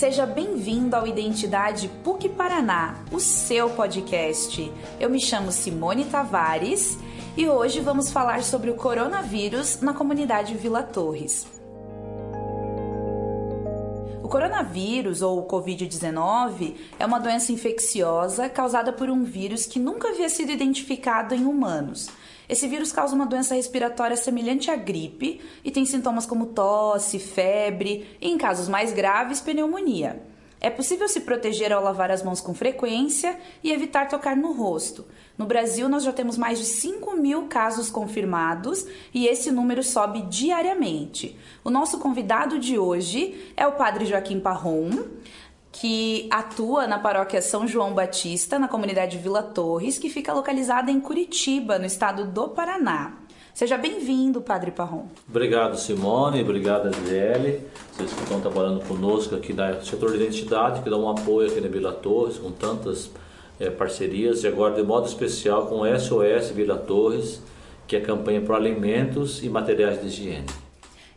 Seja bem-vindo ao Identidade PUC Paraná, o seu podcast. Eu me chamo Simone Tavares e hoje vamos falar sobre o coronavírus na comunidade Vila Torres. O coronavírus ou Covid-19 é uma doença infecciosa causada por um vírus que nunca havia sido identificado em humanos. Esse vírus causa uma doença respiratória semelhante à gripe e tem sintomas como tosse, febre e, em casos mais graves, pneumonia. É possível se proteger ao lavar as mãos com frequência e evitar tocar no rosto. No Brasil, nós já temos mais de 5 mil casos confirmados e esse número sobe diariamente. O nosso convidado de hoje é o Padre Joaquim Parron que atua na paróquia São João Batista, na comunidade Vila Torres, que fica localizada em Curitiba, no estado do Paraná. Seja bem-vindo, Padre Parron. Obrigado, Simone. Obrigado, Adriele. Vocês que estão trabalhando conosco aqui no setor de identidade, que dá um apoio aqui na Vila Torres, com tantas é, parcerias. E agora, de modo especial, com o SOS Vila Torres, que é a campanha para alimentos e materiais de higiene.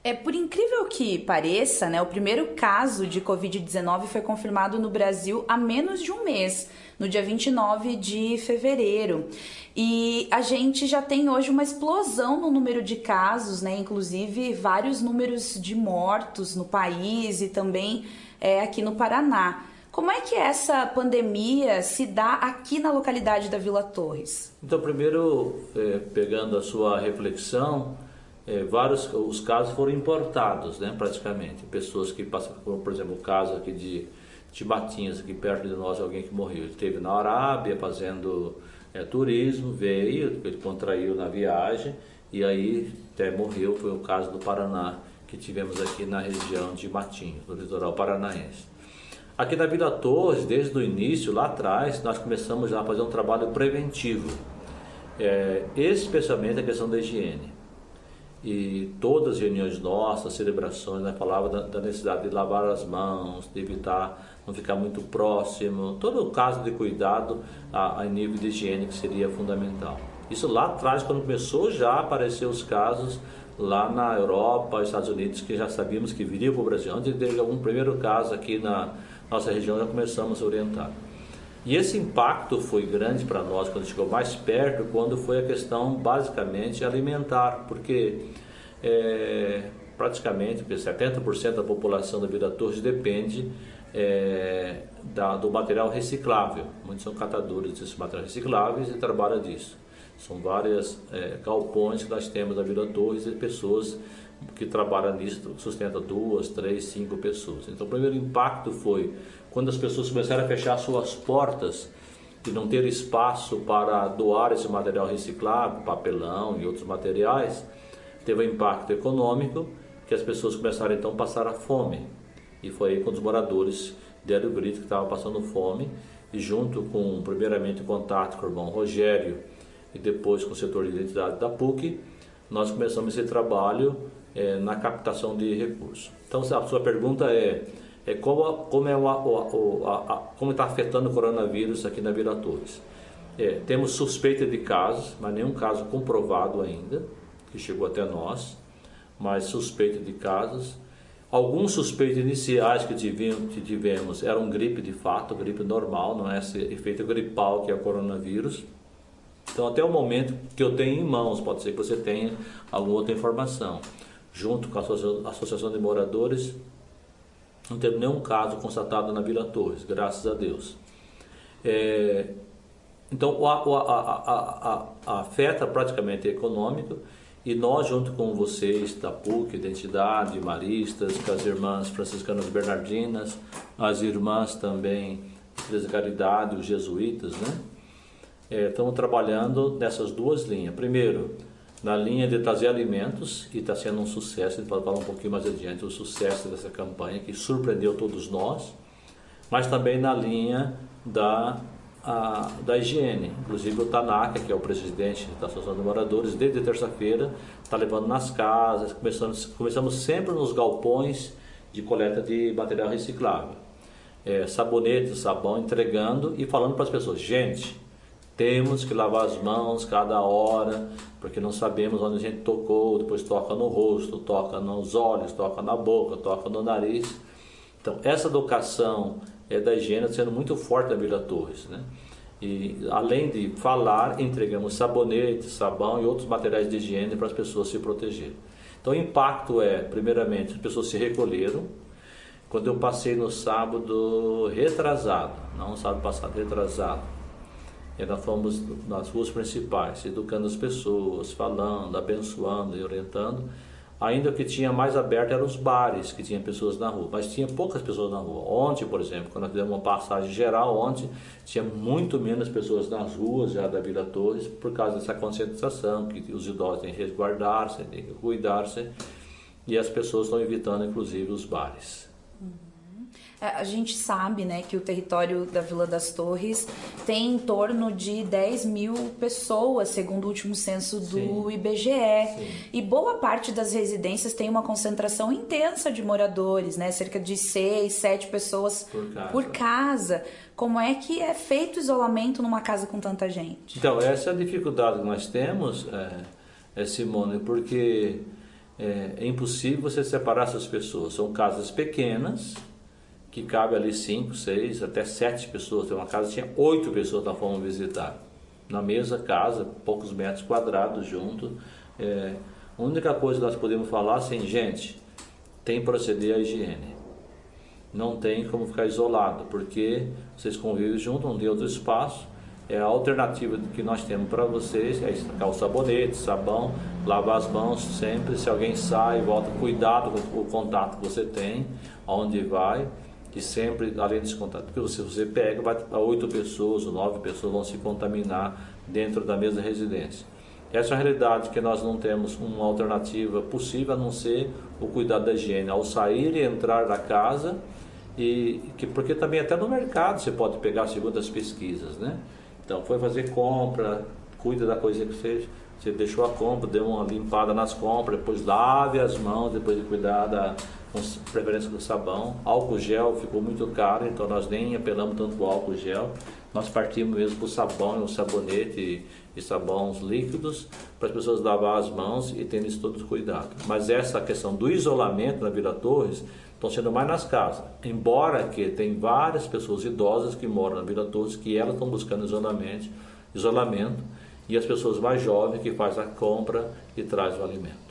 É por incrível que pareça, né, o primeiro caso de Covid-19 foi confirmado no Brasil há menos de um mês, no dia 29 de fevereiro. E a gente já tem hoje uma explosão no número de casos, né, inclusive vários números de mortos no país e também é, aqui no Paraná. Como é que essa pandemia se dá aqui na localidade da Vila Torres? Então, primeiro, é, pegando a sua reflexão, é, vários os casos foram importados, né, praticamente. Pessoas que passam por, exemplo, o caso aqui de, de Batinhas, aqui perto de nós, alguém que morreu. Ele esteve na Arábia fazendo é, turismo, veio, ele contraiu na viagem e aí até morreu. Foi o caso do Paraná, que tivemos aqui na região de Matinhos, no litoral paranaense. Aqui na Vila Torres, desde o início, lá atrás, nós começamos já a fazer um trabalho preventivo, é, especialmente a questão da higiene e todas as reuniões nossas, celebrações, né, falava da, da, necessidade de lavar as mãos, de evitar não ficar muito próximo, todo o caso de cuidado a, a nível de higiene que seria fundamental. Isso lá atrás, quando começou já a aparecer os casos lá na Europa, Estados Unidos, que já sabíamos que viria para o Brasil. Antes de ter algum primeiro caso aqui na nossa região, já começamos a orientar. E esse impacto foi grande para nós quando chegou mais perto, quando foi a questão basicamente alimentar, porque é, praticamente 70% da população da Vila Torres depende é, da, do material reciclável. Muitos são catadores desses materiais recicláveis e trabalham disso. São várias é, galpões que nós temos na Vila Torres e pessoas que trabalham nisso, sustenta duas, três, cinco pessoas. Então o primeiro impacto foi quando as pessoas começaram a fechar suas portas e não ter espaço para doar esse material reciclável, papelão e outros materiais, teve um impacto econômico que as pessoas começaram então a passar a fome. E foi aí quando os moradores deram o grito que estavam passando fome e junto com, primeiramente, o contato com o irmão Rogério e depois com o setor de identidade da PUC, nós começamos esse trabalho é, na captação de recursos. Então, a sua pergunta é é como, como é o, o, a, a, como está afetando o coronavírus aqui na Vila Torres. É, temos suspeita de casos, mas nenhum caso comprovado ainda, que chegou até nós, mas suspeita de casos. Alguns suspeitos iniciais que tivemos, que tivemos eram gripe de fato, gripe normal, não é esse efeito gripal que é o coronavírus. Então, até o momento que eu tenho em mãos, pode ser que você tenha alguma outra informação. Junto com a Associação de Moradores, não teve nenhum caso constatado na Vila Torres, graças a Deus. É, então, a, a, a, afeta praticamente econômico e nós, junto com vocês da PUC, Identidade, Maristas, com as irmãs franciscanas bernardinas, as irmãs também da Caridade, os jesuítas, né? É, estamos trabalhando nessas duas linhas. Primeiro, na linha de trazer alimentos e está sendo um sucesso, a gente pode falar um pouquinho mais adiante, o sucesso dessa campanha que surpreendeu todos nós, mas também na linha da, a, da higiene. Inclusive o Tanaka, que é o presidente da Associação de Moradores, desde terça-feira está levando nas casas, começamos, começamos sempre nos galpões de coleta de material reciclável. É, sabonete, sabão, entregando e falando para as pessoas, gente, temos que lavar as mãos cada hora, porque não sabemos onde a gente tocou, depois toca no rosto, toca nos olhos, toca na boca, toca no nariz. Então, essa educação é, da higiene sendo muito forte na Vila Torres, né? E além de falar, entregamos sabonete, sabão e outros materiais de higiene para as pessoas se protegerem. Então o impacto é, primeiramente, as pessoas se recolheram. Quando eu passei no sábado retrasado, não sábado passado, retrasado, e nós fomos nas ruas principais, educando as pessoas, falando, abençoando e orientando. Ainda o que tinha mais aberto eram os bares, que tinha pessoas na rua, mas tinha poucas pessoas na rua. Ontem, por exemplo, quando nós fizemos uma passagem geral, ontem tinha muito menos pessoas nas ruas já da Vila Torres, por causa dessa conscientização, que os idosos têm que resguardar-se, têm que cuidar-se, e as pessoas estão evitando, inclusive, os bares. É, a gente sabe né, que o território da Vila das Torres tem em torno de 10 mil pessoas, segundo o último censo do Sim. IBGE. Sim. E boa parte das residências tem uma concentração intensa de moradores, né? cerca de 6, 7 pessoas por casa. por casa. Como é que é feito o isolamento numa casa com tanta gente? Então, essa é a dificuldade que nós temos, é, é Simone, porque é, é impossível você separar essas pessoas. São casas pequenas que cabe ali 5, 6, até 7 pessoas. Tem uma casa tinha 8 pessoas na fomos visitar. Na mesma casa, poucos metros quadrados junto. É, a única coisa que nós podemos falar assim, gente, tem que proceder à higiene. Não tem como ficar isolado, porque vocês convivem junto, não tem outro espaço. É a alternativa que nós temos para vocês é estacar o sabonete, sabão, lavar as mãos sempre. Se alguém sai, volta, cuidado com o contato que você tem, aonde vai que sempre, além desse contato, porque se você pega, vai oito pessoas ou nove pessoas vão se contaminar dentro da mesma residência. Essa é a realidade que nós não temos uma alternativa possível a não ser o cuidado da higiene, ao sair e entrar da casa, e que, porque também até no mercado você pode pegar segundo as pesquisas, né? Então foi fazer compra, cuida da coisa que seja, você deixou a compra, deu uma limpada nas compras, depois lave as mãos, depois de cuidar da, com preferência com sabão. Álcool gel ficou muito caro, então nós nem apelamos tanto para o álcool gel. Nós partimos mesmo para o sabão e o sabonete e, e sabões líquidos para as pessoas lavar as mãos e terem isso todo cuidado. Mas essa questão do isolamento na Vila Torres estão sendo mais nas casas. Embora que tem várias pessoas idosas que moram na Vila Torres que elas estão buscando isolamento, isolamento e as pessoas mais jovens que fazem a compra e trazem o alimento.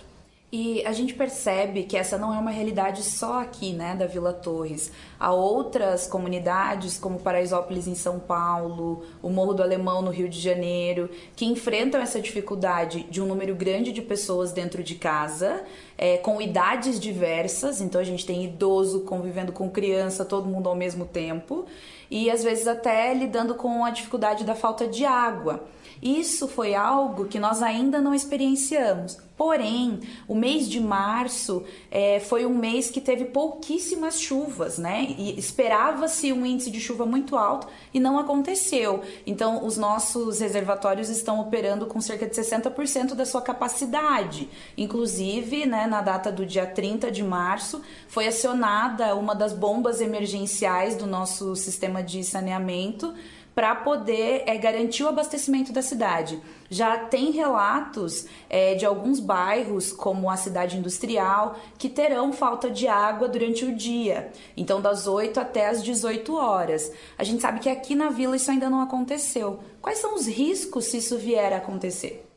E a gente percebe que essa não é uma realidade só aqui, né, da Vila Torres. Há outras comunidades, como Paraisópolis em São Paulo, o Morro do Alemão no Rio de Janeiro, que enfrentam essa dificuldade de um número grande de pessoas dentro de casa, é, com idades diversas. Então a gente tem idoso convivendo com criança, todo mundo ao mesmo tempo, e às vezes até lidando com a dificuldade da falta de água. Isso foi algo que nós ainda não experienciamos. Porém, o mês de março é, foi um mês que teve pouquíssimas chuvas, né? E esperava-se um índice de chuva muito alto e não aconteceu. Então, os nossos reservatórios estão operando com cerca de 60% da sua capacidade. Inclusive, né, na data do dia 30 de março, foi acionada uma das bombas emergenciais do nosso sistema de saneamento para poder é, garantir o abastecimento da cidade. Já tem relatos é, de alguns bairros, como a cidade industrial, que terão falta de água durante o dia, então das 8 até as 18 horas. A gente sabe que aqui na vila isso ainda não aconteceu. Quais são os riscos se isso vier a acontecer?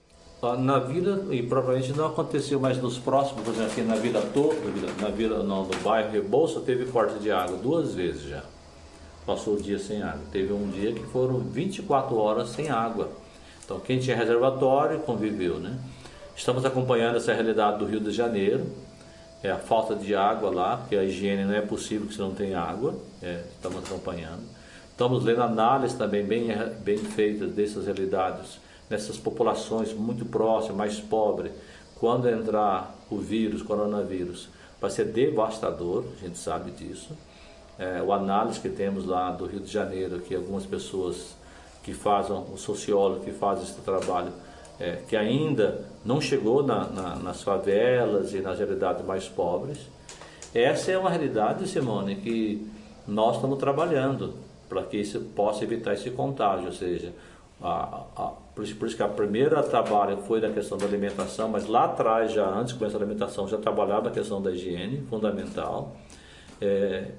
Na vila, e provavelmente não aconteceu, mas nos próximos, por exemplo, aqui na vila toda, na vila, não, no bairro Rebouça, teve corte de água duas vezes já passou o dia sem água. Teve um dia que foram 24 horas sem água. Então, quem tinha reservatório conviveu, né? Estamos acompanhando essa realidade do Rio de Janeiro, é a falta de água lá, porque a higiene não é possível que se não tenha água, é, estamos acompanhando. Estamos lendo análises também bem, bem feitas dessas realidades, nessas populações muito próximas, mais pobres. Quando entrar o vírus, coronavírus, vai ser devastador, a gente sabe disso é, o análise que temos lá do Rio de Janeiro, que algumas pessoas que fazem, o sociólogo que faz esse trabalho, é, que ainda não chegou na, na, nas favelas e nas realidades mais pobres. Essa é uma realidade, Simone, que nós estamos trabalhando para que isso possa evitar esse contágio, ou seja, a, a, por, isso, por, isso, que a primeira trabalho foi na questão da alimentação, mas lá atrás, já antes de começar a alimentação, já trabalhava a questão da higiene, fundamental. é,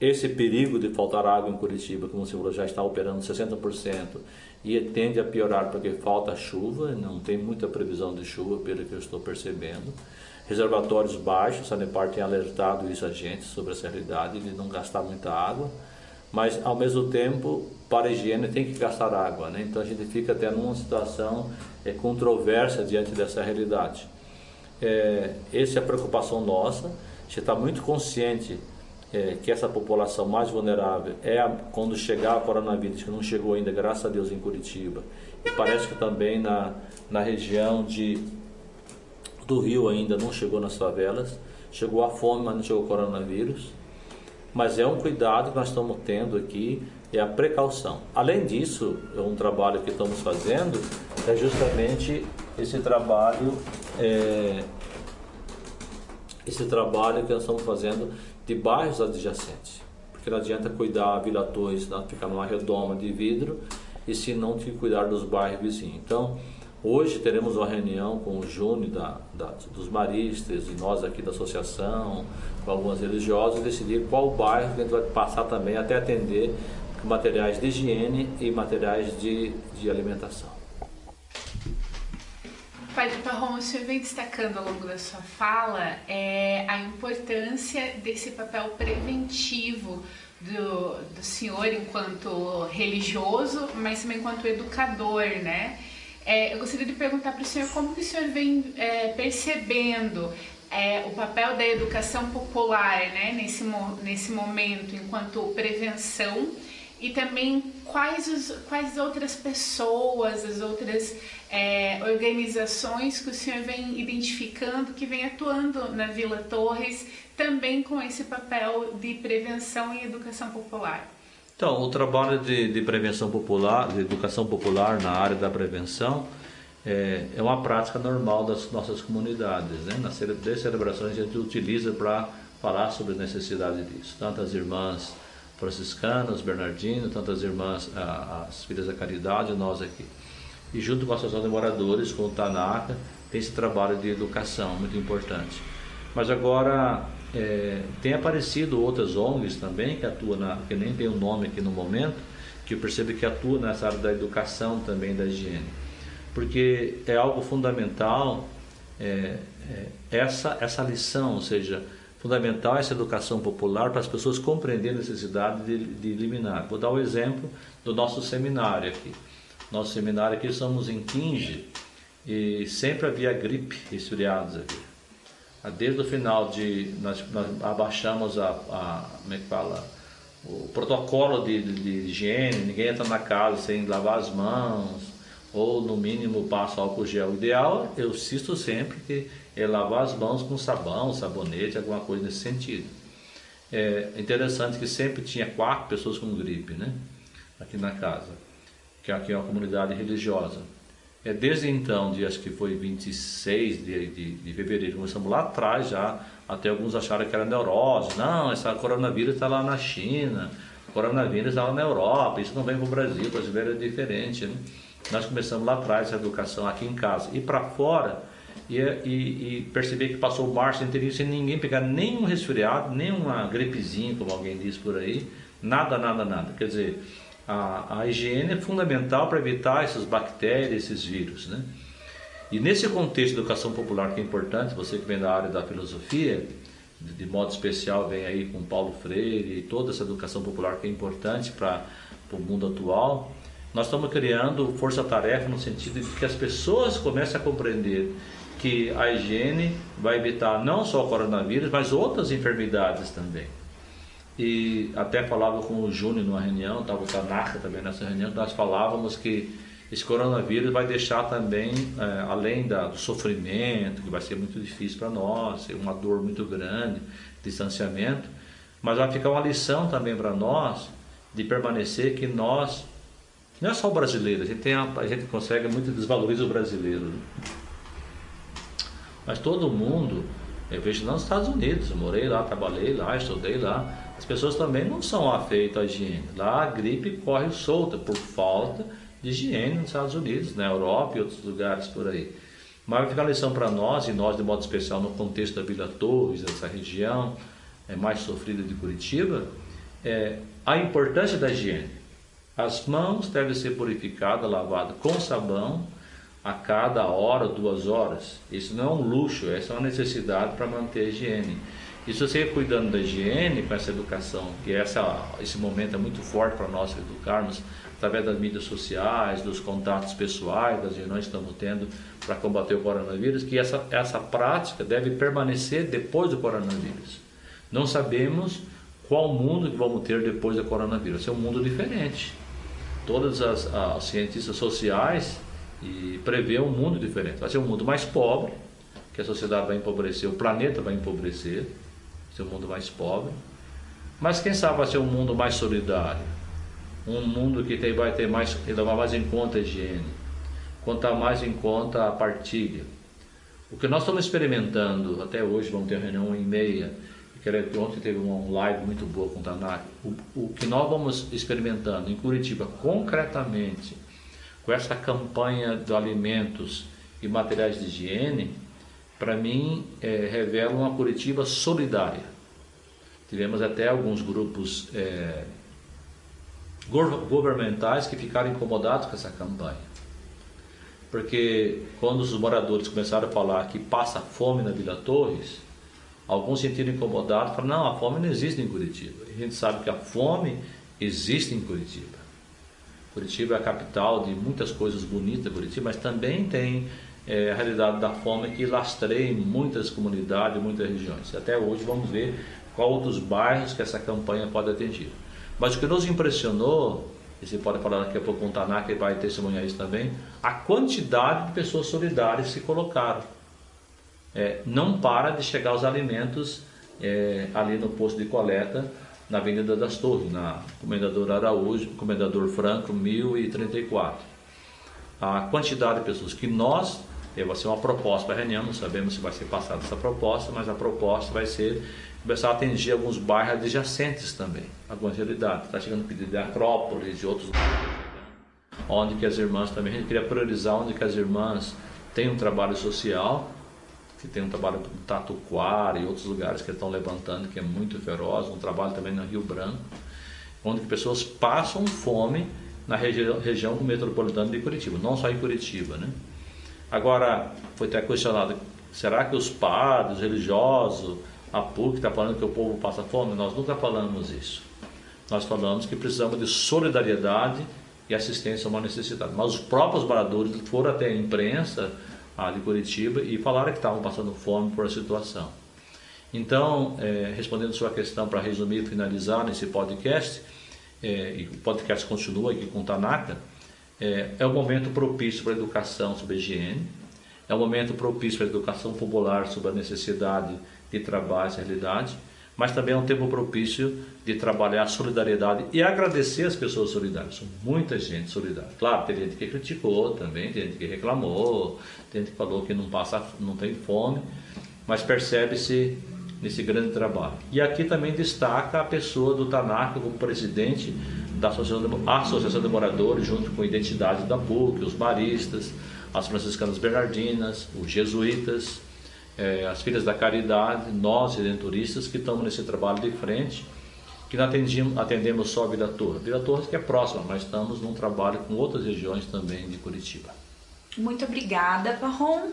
esse perigo de faltar água em Curitiba, como você falou, já está operando 60% e tende a piorar porque falta chuva, não tem muita previsão de chuva, pelo que eu estou percebendo. Reservatórios baixos, a Sanepar tem alertado isso a gente sobre essa realidade de não gastar muita água, mas ao mesmo tempo, para a higiene tem que gastar água, né? então a gente fica até numa situação é, controversa diante dessa realidade. É, essa é a preocupação nossa, a gente está muito consciente é, que essa população mais vulnerável é a, quando chegar o coronavírus, que não chegou ainda, graças a Deus, em Curitiba. E parece que também na, na região de, do Rio ainda não chegou nas favelas. Chegou a fome, mas não chegou o coronavírus. Mas é um cuidado que nós estamos tendo aqui, é a precaução. Além disso, é um trabalho que estamos fazendo, é justamente esse trabalho, é, esse trabalho que nós estamos fazendo de bairros adjacentes. Porque não adianta cuidar a Vila Torres, ficar numa redoma de vidro, e se não te cuidar dos bairros vizinhos. Então, hoje teremos uma reunião com o Júnior da, da, dos maristas e nós aqui da associação, com algumas religiosas, decidir qual bairro que a gente vai passar também até atender materiais de higiene e materiais de, de alimentação. Padre Parrom, o senhor vem destacando ao longo da sua fala é, a importância desse papel preventivo do, do senhor enquanto religioso, mas também enquanto educador, né? É, eu gostaria de perguntar para o senhor como que o senhor vem é, percebendo é, o papel da educação popular né, nesse, nesse momento enquanto prevenção e também quais, os, quais outras pessoas, as outras é, organizações que o senhor vem identificando, que vem atuando na Vila Torres, também com esse papel de prevenção e educação popular? Então, o trabalho de, de prevenção popular, de educação popular na área da prevenção, é, é uma prática normal das nossas comunidades. Né? Nas celebrações a gente utiliza para falar sobre a necessidade disso. Tantas irmãs franciscanas, Bernardino, tantas irmãs, as filhas da caridade, nós aqui. E junto com a Associação de Moradores, com o TANACA, tem esse trabalho de educação muito importante. Mas agora é, tem aparecido outras ONGs também que atuam, na, que nem tem o um nome aqui no momento, que eu percebo que atuam nessa área da educação também, da higiene. Porque é algo fundamental é, é, essa, essa lição, ou seja, fundamental essa educação popular para as pessoas compreenderem a necessidade de, de eliminar. Vou dar o um exemplo do nosso seminário aqui. Nosso seminário aqui somos em 15 e sempre havia gripe, resfriados aqui. Ah, desde o final de. Nós, nós abaixamos a, a, Como é que fala? O protocolo de, de, de higiene, ninguém entra na casa sem lavar as mãos, ou no mínimo passa álcool gel. O ideal, eu insisto sempre que é lavar as mãos com sabão, sabonete, alguma coisa nesse sentido. É interessante que sempre tinha quatro pessoas com gripe, né? Aqui na casa, que aqui é uma comunidade religiosa. É desde então, acho que foi 26 de, de, de fevereiro, começamos lá atrás já, até alguns acharam que era neurose. Não, essa coronavírus está lá na China, coronavírus está lá na Europa, isso não vem para o Brasil, o brasileiro é diferente, né? Nós começamos lá atrás essa educação aqui em casa. E para fora, e, e, e, perceber que passou o março inteirinho sem ninguém pegar nenhum resfriado, nenhuma gripezinha, como alguém diz por aí, nada, nada, nada. Quer dizer, a, a higiene é fundamental para evitar essas bactérias, esses vírus, né? E nesse contexto de educação popular que é importante, você que vem da área da filosofia, de, de modo especial vem aí com Paulo Freire e toda essa educação popular que é importante para o mundo atual, nós estamos criando força-tarefa no sentido de que as pessoas comecem a compreender que a higiene vai evitar não só o coronavírus, mas outras enfermidades também. E até falava com o Júnior numa reunião, estava o Tanaka também nessa reunião, nós falávamos que esse coronavírus vai deixar também, é, além da, do sofrimento, que vai ser muito difícil para nós, uma dor muito grande, distanciamento, mas vai ficar uma lição também para nós de permanecer que nós, não é só o brasileiro, a gente, tem a, a gente consegue muito desvalorizar o brasileiro. Né? Mas todo mundo, eu vejo nos Estados Unidos, morei lá, trabalhei lá, estudei lá, as pessoas também não são afeitas à higiene. Lá a gripe corre solta por falta de higiene nos Estados Unidos, na Europa e outros lugares por aí. Mas vai ficar a lição para nós, e nós de modo especial no contexto da Vila Torres, dessa região, é, mais sofrida de Curitiba, é a importância da higiene. As mãos devem ser purificadas, lavadas com sabão a cada hora, duas horas. Isso não é um luxo, essa é uma necessidade para manter a higiene. E se você ir cuidando da higiene com essa educação, que essa, esse momento é muito forte para nós educarmos, através das mídias sociais, dos contatos pessoais, das reuniões que estamos tendo para combater o coronavírus, que essa, essa prática deve permanecer depois do coronavírus. Não sabemos qual mundo que vamos ter depois do coronavírus. É um mundo diferente. Todas as, as cientistas sociais e prevê um mundo diferente. Vai ser um mundo mais pobre, que a sociedade vai empobrecer, o planeta vai empobrecer, vai ser um mundo mais pobre. Mas quem sabe vai ser um mundo mais solidário, um mundo que tem, vai ter mais, levar mais em conta a higiene, contar mais em conta a partilha. O que nós estamos experimentando até hoje, vamos ter uma reunião em meia, que ontem teve uma live muito boa com o Tanak, o, o que nós vamos experimentando em Curitiba concretamente, com essa campanha de alimentos e materiais de higiene, para mim é, revela uma Curitiba solidária. Tivemos até alguns grupos é, governamentais que ficaram incomodados com essa campanha. Porque quando os moradores começaram a falar que passa fome na Vila Torres, alguns sentiram incomodados, falaram, não, a fome não existe em Curitiba. A gente sabe que a fome existe em Curitiba. Curitiba é a capital de muitas coisas bonitas, Curitiba, mas também tem é, a realidade da fome que lastreia muitas comunidades, muitas regiões. Até hoje vamos ver qual outros bairros que essa campanha pode atingir. Mas o que nos impressionou, e você pode falar daqui a pouco com o Taná, que vai testemunhar isso também, a quantidade de pessoas solidárias se colocaram. É, não para de chegar os alimentos é, ali no posto de coleta na Avenida das Torres, na Comendador Araújo, Comendador Franco, 1034. A quantidade de pessoas que nós, é, vai ser uma proposta para a reunião, não sabemos se vai ser passada essa proposta, mas a proposta vai ser começar a atingir alguns bairros adjacentes também, algumas realidades. Está chegando pedido de Acrópolis, de outros onde que as irmãs também, a gente queria priorizar onde que as irmãs têm um trabalho social que tem um trabalho no Tatuquara e outros lugares que estão levantando, que é muito feroz, um trabalho também no Rio Branco, onde pessoas passam fome na região, região metropolitana de Curitiba, não só em Curitiba. Né? Agora, foi até questionado, será que os padres, os religiosos, a PUC está falando que o povo passa fome? Nós nunca falamos isso. Nós falamos que precisamos de solidariedade e assistência a uma necessidade. Mas os próprios moradores foram até a imprensa a de Curitiba e falaram que estavam passando fome por a situação. Então, é, respondendo sua questão para resumir e finalizar nesse podcast, é, e o podcast continua aqui com o Tanaka, é, é o momento propício para a educação sobre a higiene, é o momento propício para a educação popular sobre a necessidade de trabalho, essa realidade, mas também é um tempo propício de trabalhar a solidariedade e agradecer as pessoas solidárias. São muita gente solidária. Claro, tem gente que criticou também, tem gente que reclamou, tem gente que falou que não passa, não tem fome, mas percebe-se nesse grande trabalho. E aqui também destaca a pessoa do Tanaka como presidente da Associação de, Moradores, junto com a Identidade da PUC, os maristas, as franciscanas bernardinas, os jesuítas, é, as Filhas da Caridade, nós redentoristas que estamos nesse trabalho de frente, que não atendemos, atendemos só a Vila Torres. Vila Torres que é próxima, mas estamos num trabalho com outras regiões também de Curitiba. Muito obrigada, Parron.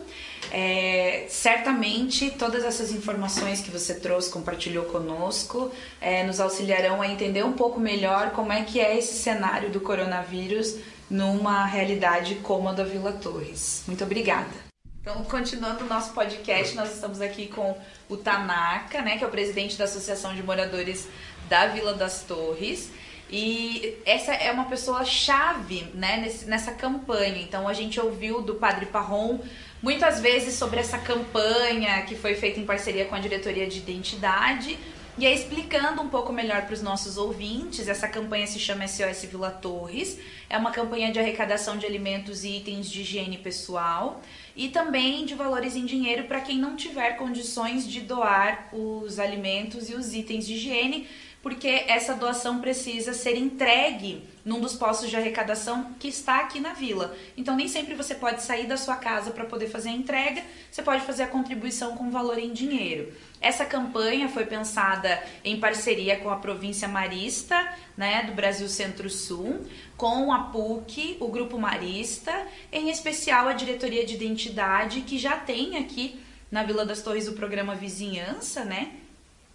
É, certamente todas essas informações que você trouxe, compartilhou conosco, é, nos auxiliarão a entender um pouco melhor como é que é esse cenário do coronavírus numa realidade como a da Vila Torres. Muito obrigada. Então, continuando o nosso podcast, nós estamos aqui com o Tanaka, né, que é o presidente da Associação de Moradores da Vila das Torres. E essa é uma pessoa chave né, nessa campanha. Então a gente ouviu do Padre Parron muitas vezes sobre essa campanha que foi feita em parceria com a Diretoria de Identidade. E aí, explicando um pouco melhor para os nossos ouvintes, essa campanha se chama SOS Vila Torres. É uma campanha de arrecadação de alimentos e itens de higiene pessoal e também de valores em dinheiro para quem não tiver condições de doar os alimentos e os itens de higiene, porque essa doação precisa ser entregue num dos postos de arrecadação que está aqui na vila. Então nem sempre você pode sair da sua casa para poder fazer a entrega, você pode fazer a contribuição com valor em dinheiro. Essa campanha foi pensada em parceria com a província Marista, né, do Brasil Centro-Sul, com a PUC, o Grupo Marista, em especial a Diretoria de Identidade, que já tem aqui na Vila das Torres o programa Vizinhança, né,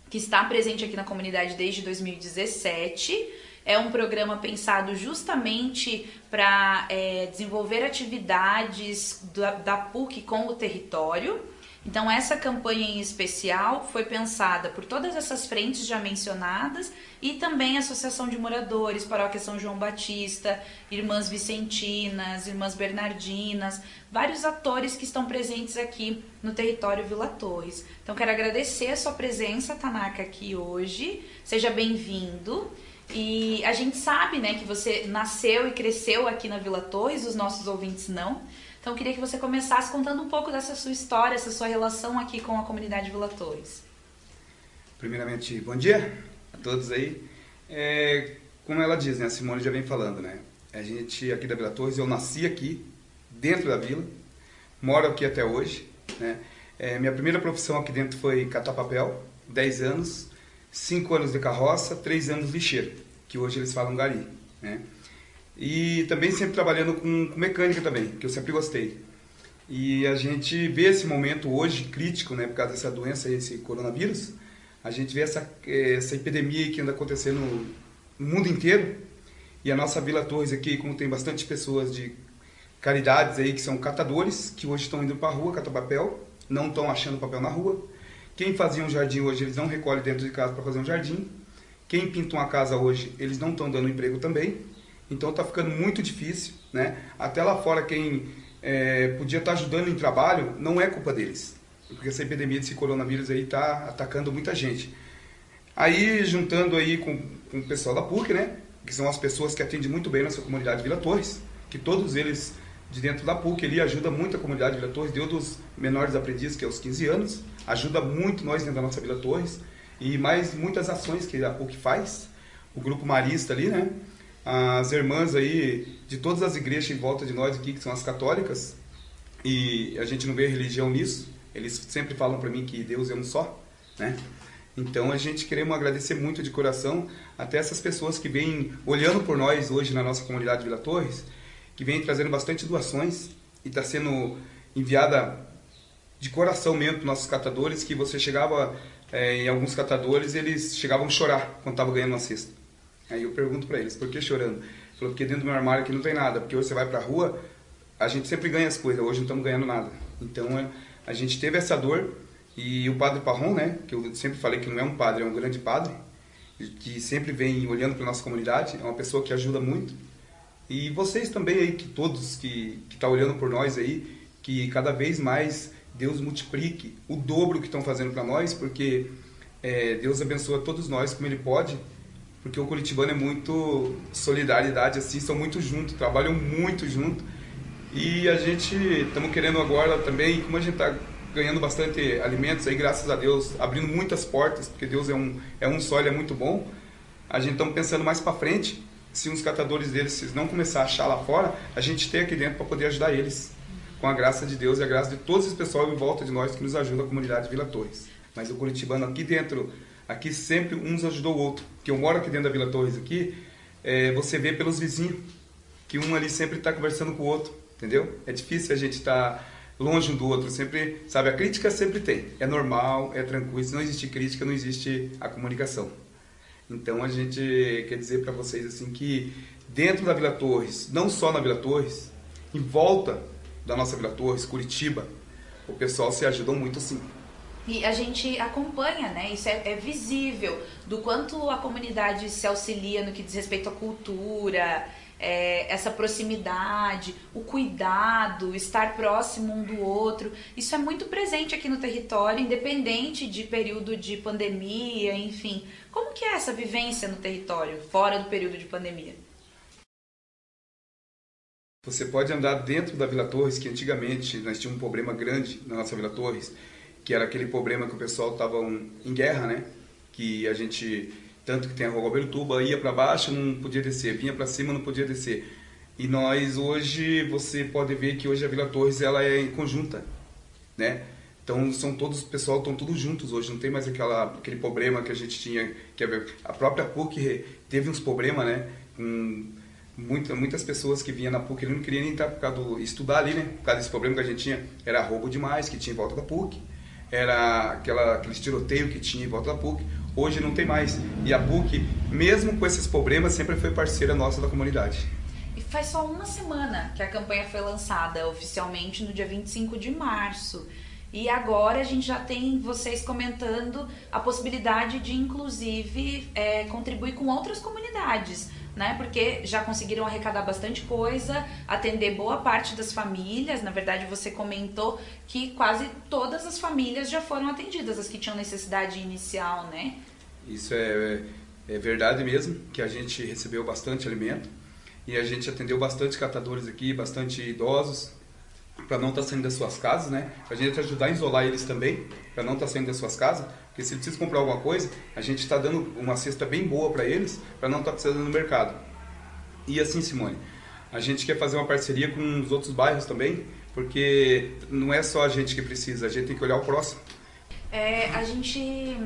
que está presente aqui na comunidade desde 2017. É um programa pensado justamente para é, desenvolver atividades da, da PUC com o território. Então, essa campanha em especial foi pensada por todas essas frentes já mencionadas e também a Associação de Moradores, Paróquia São João Batista, Irmãs Vicentinas, Irmãs Bernardinas, vários atores que estão presentes aqui no território Vila Torres. Então, quero agradecer a sua presença, Tanaka, aqui hoje. Seja bem-vindo. E a gente sabe, né, que você nasceu e cresceu aqui na Vila Torres, os nossos ouvintes não. Então, queria que você começasse contando um pouco dessa sua história, essa sua relação aqui com a comunidade Vila Torres. Primeiramente, bom dia a todos aí. É, como ela diz, né, a Simone já vem falando, né? A gente aqui da Vila Torres, eu nasci aqui, dentro da vila, moro aqui até hoje, né? É, minha primeira profissão aqui dentro foi catar papel, 10 anos, 5 anos de carroça, 3 anos lixeiro, que hoje eles falam gari, né? E também sempre trabalhando com, com mecânica também, que eu sempre gostei. E a gente vê esse momento hoje crítico, né, por causa dessa doença, esse coronavírus, a gente vê essa, essa epidemia que anda acontecendo no mundo inteiro. E a nossa Vila Torres aqui, como tem bastante pessoas de caridades aí que são catadores, que hoje estão indo para a rua catar papel, não estão achando papel na rua. Quem fazia um jardim hoje, eles não recolhem dentro de casa para fazer um jardim. Quem pinta uma casa hoje, eles não estão dando emprego também. Então está ficando muito difícil, né? Até lá fora quem é, podia estar tá ajudando em trabalho, não é culpa deles. Porque essa epidemia desse coronavírus aí está atacando muita gente. Aí, juntando aí com, com o pessoal da PUC, né? Que são as pessoas que atendem muito bem nossa comunidade Vila Torres, que todos eles de dentro da PUC, ele ajuda muito a comunidade Vila Torres, deu dos menores aprendizes, que é os 15 anos, ajuda muito nós dentro da nossa Vila Torres, e mais muitas ações que a PUC faz, o grupo marista ali, né? As irmãs aí de todas as igrejas em volta de nós aqui, que são as católicas, e a gente não vê religião nisso, eles sempre falam para mim que Deus é um só, né? Então a gente queremos agradecer muito de coração até essas pessoas que vêm olhando por nós hoje na nossa comunidade Vila Torres, que vêm trazendo bastante doações e está sendo enviada de coração mesmo para nossos catadores, que você chegava é, em alguns catadores, eles chegavam a chorar quando estavam ganhando uma cesta. Aí eu pergunto para eles, por que chorando? Falou, porque dentro do meu armário aqui não tem nada, porque hoje você vai para a rua, a gente sempre ganha as coisas, hoje não estamos ganhando nada. Então é, a gente teve essa dor e o padre Parron, né, que eu sempre falei que não é um padre, é um grande padre, que sempre vem olhando para nossa comunidade, é uma pessoa que ajuda muito. E vocês também aí, que todos que estão tá olhando por nós aí, que cada vez mais Deus multiplique o dobro que estão fazendo para nós, porque é, Deus abençoa todos nós como Ele pode porque o Curitibano é muito solidariedade, assim, são muito juntos, trabalham muito junto. E a gente estamos querendo agora também, como a gente está ganhando bastante alimentos aí, graças a Deus, abrindo muitas portas, porque Deus é um, é um só, Ele é muito bom. A gente estamos pensando mais para frente, se uns catadores deles não começar a achar lá fora, a gente tem aqui dentro para poder ajudar eles. Com a graça de Deus e a graça de todos os pessoal em volta de nós que nos ajuda a comunidade Vila Torres. Mas o Curitibano aqui dentro Aqui sempre uns ajudou o outro. Que eu moro aqui dentro da Vila Torres aqui, é, você vê pelos vizinhos que um ali sempre está conversando com o outro, entendeu? É difícil a gente estar tá longe um do outro, sempre, sabe? A crítica sempre tem, é normal, é tranquilo. Se não existe crítica, não existe a comunicação. Então a gente quer dizer para vocês assim que dentro da Vila Torres, não só na Vila Torres, em volta da nossa Vila Torres, Curitiba, o pessoal se ajudam muito sim. E a gente acompanha, né? Isso é, é, visível do quanto a comunidade se auxilia no que diz respeito à cultura, é, essa proximidade, o cuidado, estar próximo um do outro. Isso é muito presente aqui no território, independente de período de pandemia, enfim. Como que é essa vivência no território, fora do período de pandemia? Você pode andar dentro da Vila Torres, que antigamente nós tínhamos um problema grande na nossa Vila Torres, que era aquele problema que o pessoal estava em guerra, né? Que a gente Tanto que tem a Rua Albertuba, ia para baixo, não podia descer, vinha para cima, não podia descer. E nós hoje, você pode ver que hoje a Vila Torres ela é em conjunta, né? Então são todos, o pessoal estão todos juntos hoje, não tem mais aquela, aquele problema que a gente tinha, que a própria PUC teve uns problemas, né? Com muita, muitas pessoas que vinham na PUC não queriam nem entrar por causa do, estudar ali, né? Por causa desse problema que a gente tinha, era roubo demais que tinha em volta da PUC, era aquela, aquele tiroteio que tinha em volta da PUC. Hoje não tem mais. E a PUC, mesmo com esses problemas, sempre foi parceira nossa da comunidade. E faz só uma semana que a campanha foi lançada oficialmente no dia 25 de março. E agora a gente já tem vocês comentando a possibilidade de, inclusive, é, contribuir com outras comunidades, né? Porque já conseguiram arrecadar bastante coisa, atender boa parte das famílias. Na verdade, você comentou que quase todas as famílias já foram atendidas, as que tinham necessidade inicial, né? Isso é, é verdade mesmo, que a gente recebeu bastante alimento e a gente atendeu bastante catadores aqui, bastante idosos, para não estar tá saindo das suas casas, né? A gente ajudar a isolar eles também, para não estar tá saindo das suas casas, porque se eles precisam comprar alguma coisa, a gente está dando uma cesta bem boa para eles, para não estar tá precisando no mercado. E assim, Simone, a gente quer fazer uma parceria com os outros bairros também, porque não é só a gente que precisa, a gente tem que olhar o próximo. É, a gente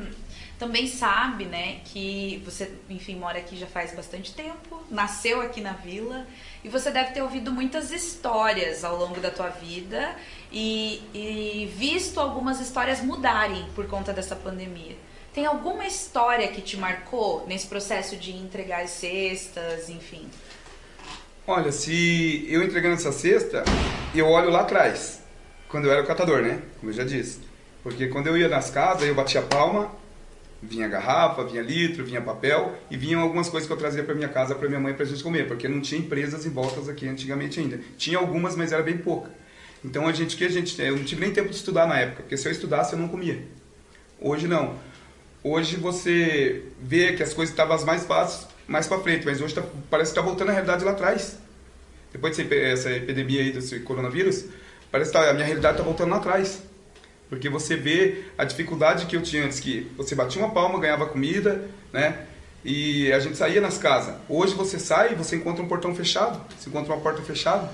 também sabe, né, que você, enfim, mora aqui já faz bastante tempo, nasceu aqui na vila e você deve ter ouvido muitas histórias ao longo da tua vida e, e visto algumas histórias mudarem por conta dessa pandemia. Tem alguma história que te marcou nesse processo de entregar as cestas, enfim? Olha, se eu entregando essa cesta, eu olho lá atrás, quando eu era o catador, né? Como eu já disse. Porque quando eu ia nas casas, eu batia palma Vinha garrafa, vinha litro, vinha papel e vinham algumas coisas que eu trazia para minha casa para minha mãe para a gente comer, porque não tinha empresas em voltas aqui antigamente ainda. Tinha algumas, mas era bem pouca. Então a gente que a gente eu não tive nem tempo de estudar na época, porque se eu estudasse eu não comia. Hoje não. Hoje você vê que as coisas estavam mais fáceis mais para frente, mas hoje tá, parece que está voltando a realidade lá atrás. Depois dessa epidemia aí desse coronavírus, parece que tá, a minha realidade está voltando lá atrás. Porque você vê a dificuldade que eu tinha antes, que você batia uma palma, ganhava comida, né? E a gente saía nas casas. Hoje você sai e você encontra um portão fechado, você encontra uma porta fechada.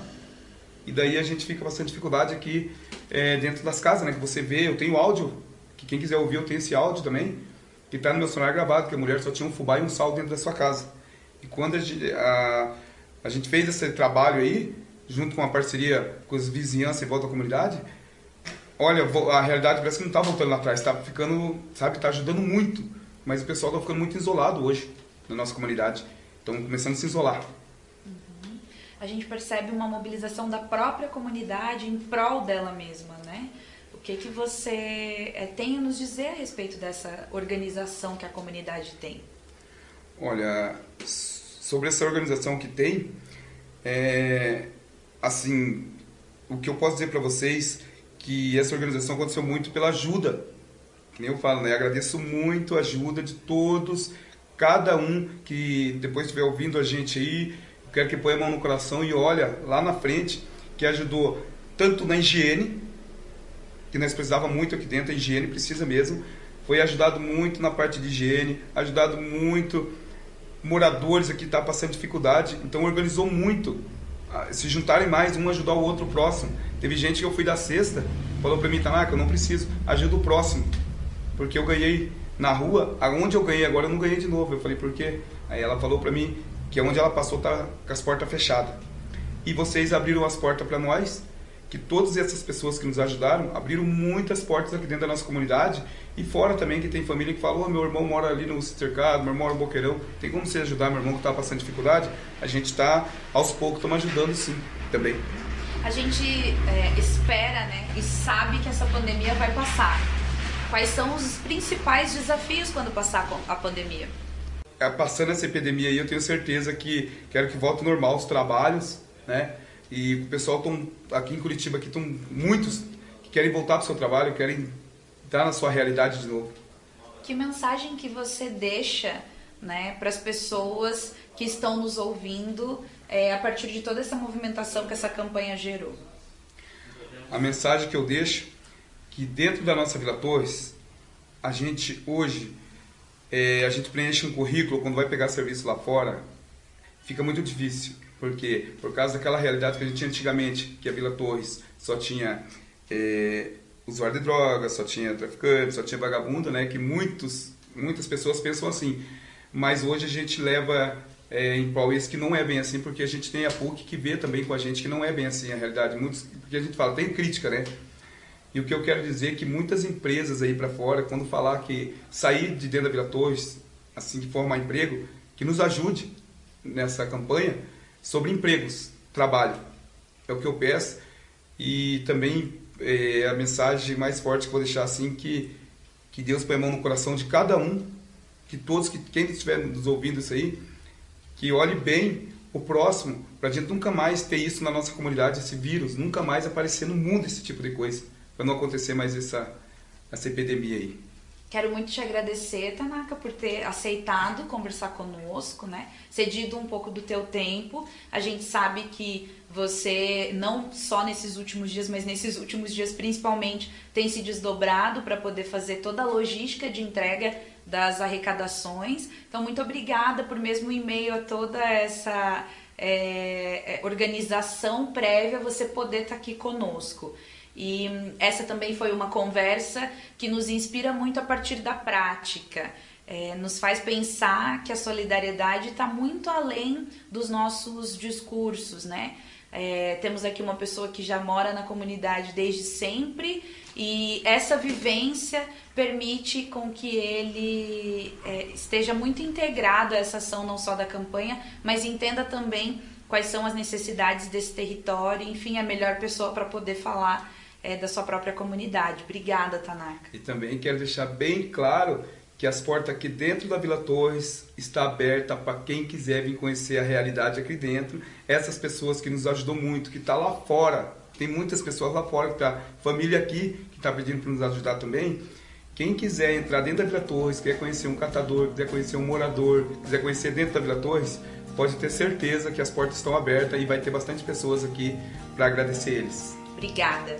E daí a gente fica bastante dificuldade aqui é, dentro das casas, né? Que você vê, eu tenho áudio, que quem quiser ouvir eu tenho esse áudio também, que está no meu celular gravado, que a mulher só tinha um fubá e um sal dentro da sua casa. E quando a gente, a, a gente fez esse trabalho aí, junto com uma parceria com as vizinhanças em volta da comunidade, olha, a realidade parece que não está voltando lá atrás, está ficando, sabe, está ajudando muito, mas o pessoal está ficando muito isolado hoje na nossa comunidade, estão começando a se isolar. Uhum. A gente percebe uma mobilização da própria comunidade em prol dela mesma, né? O que que você é, tem a nos dizer a respeito dessa organização que a comunidade tem? Olha, sobre essa organização que tem, é, assim, o que eu posso dizer para vocês que essa organização aconteceu muito pela ajuda. Que nem eu falo, né? Agradeço muito a ajuda de todos, cada um que depois estiver ouvindo a gente aí, quero que ponha a mão no coração e olha lá na frente, que ajudou tanto na higiene, que nós precisava muito aqui dentro, a higiene precisa mesmo, foi ajudado muito na parte de higiene, ajudado muito moradores aqui tá passando dificuldade, então organizou muito se juntarem mais, um ajudar o outro próximo. Teve gente que eu fui da sexta, falou para mim, Tanaka, eu não preciso, ajuda o próximo. Porque eu ganhei na rua, aonde eu ganhei agora eu não ganhei de novo. Eu falei, por quê? Aí ela falou para mim que onde ela passou tá com as portas fechadas. E vocês abriram as portas para nós, que todas essas pessoas que nos ajudaram abriram muitas portas aqui dentro da nossa comunidade e fora também que tem família que fala, oh, meu irmão mora ali no cercado, meu irmão mora no Boqueirão, tem como você ajudar meu irmão que está passando dificuldade? A gente está, aos poucos, estamos ajudando sim, também. A gente é, espera né, e sabe que essa pandemia vai passar. Quais são os principais desafios quando passar a pandemia? É, passando essa epidemia aí, eu tenho certeza que quero que volte normal os trabalhos, né? E o pessoal tão, aqui em Curitiba aqui estão muitos que querem voltar para o seu trabalho, querem estar na sua realidade de novo. Que mensagem que você deixa né, para as pessoas que estão nos ouvindo é, a partir de toda essa movimentação que essa campanha gerou? A mensagem que eu deixo que dentro da nossa Vila Torres, a gente hoje é, a gente preenche um currículo quando vai pegar serviço lá fora, fica muito difícil. Porque por causa daquela realidade que a gente tinha antigamente, que a Vila Torres só tinha é, usuário de drogas, só tinha traficante, só tinha vagabundo, né? Que muitos, muitas pessoas pensam assim. Mas hoje a gente leva é, em prol isso que não é bem assim, porque a gente tem a PUC que vê também com a gente que não é bem assim a realidade. Muitos, porque a gente fala, tem crítica, né? E o que eu quero dizer é que muitas empresas aí para fora, quando falar que sair de dentro da Vila Torres, assim que formar emprego, que nos ajude nessa campanha sobre empregos, trabalho. É o que eu peço. E também é, a mensagem mais forte que vou deixar assim que que Deus põe a mão no coração de cada um, que todos que quem estiver nos ouvindo isso aí, que olhe bem o próximo, para a gente nunca mais ter isso na nossa comunidade, esse vírus, nunca mais aparecer no mundo esse tipo de coisa, para não acontecer mais essa essa epidemia aí. Quero muito te agradecer, Tanaka, por ter aceitado conversar conosco, né? Cedido um pouco do teu tempo. A gente sabe que você, não só nesses últimos dias, mas nesses últimos dias principalmente, tem se desdobrado para poder fazer toda a logística de entrega das arrecadações. Então, muito obrigada por mesmo em meio a toda essa é, organização prévia você poder estar tá aqui conosco. E essa também foi uma conversa que nos inspira muito a partir da prática. É, nos faz pensar que a solidariedade está muito além dos nossos discursos, né? É, temos aqui uma pessoa que já mora na comunidade desde sempre e essa vivência permite com que ele é, esteja muito integrado a essa ação não só da campanha, mas entenda também quais são as necessidades desse território. Enfim, a melhor pessoa para poder falar é, da sua própria comunidade. Obrigada, Tanaka. E também quero deixar bem claro que as portas aqui dentro da Vila Torres está aberta para quem quiser vir conhecer a realidade aqui dentro. Essas pessoas que nos ajudou muito, que está lá fora, tem muitas pessoas lá fora, que tá família aqui que está pedindo para nos ajudar também. Quem quiser entrar dentro da Vila Torres, quer conhecer um catador, quiser conhecer um morador, quiser conhecer dentro da Vila Torres, pode ter certeza que as portas estão abertas e vai ter bastante pessoas aqui para agradecer eles. Obrigada.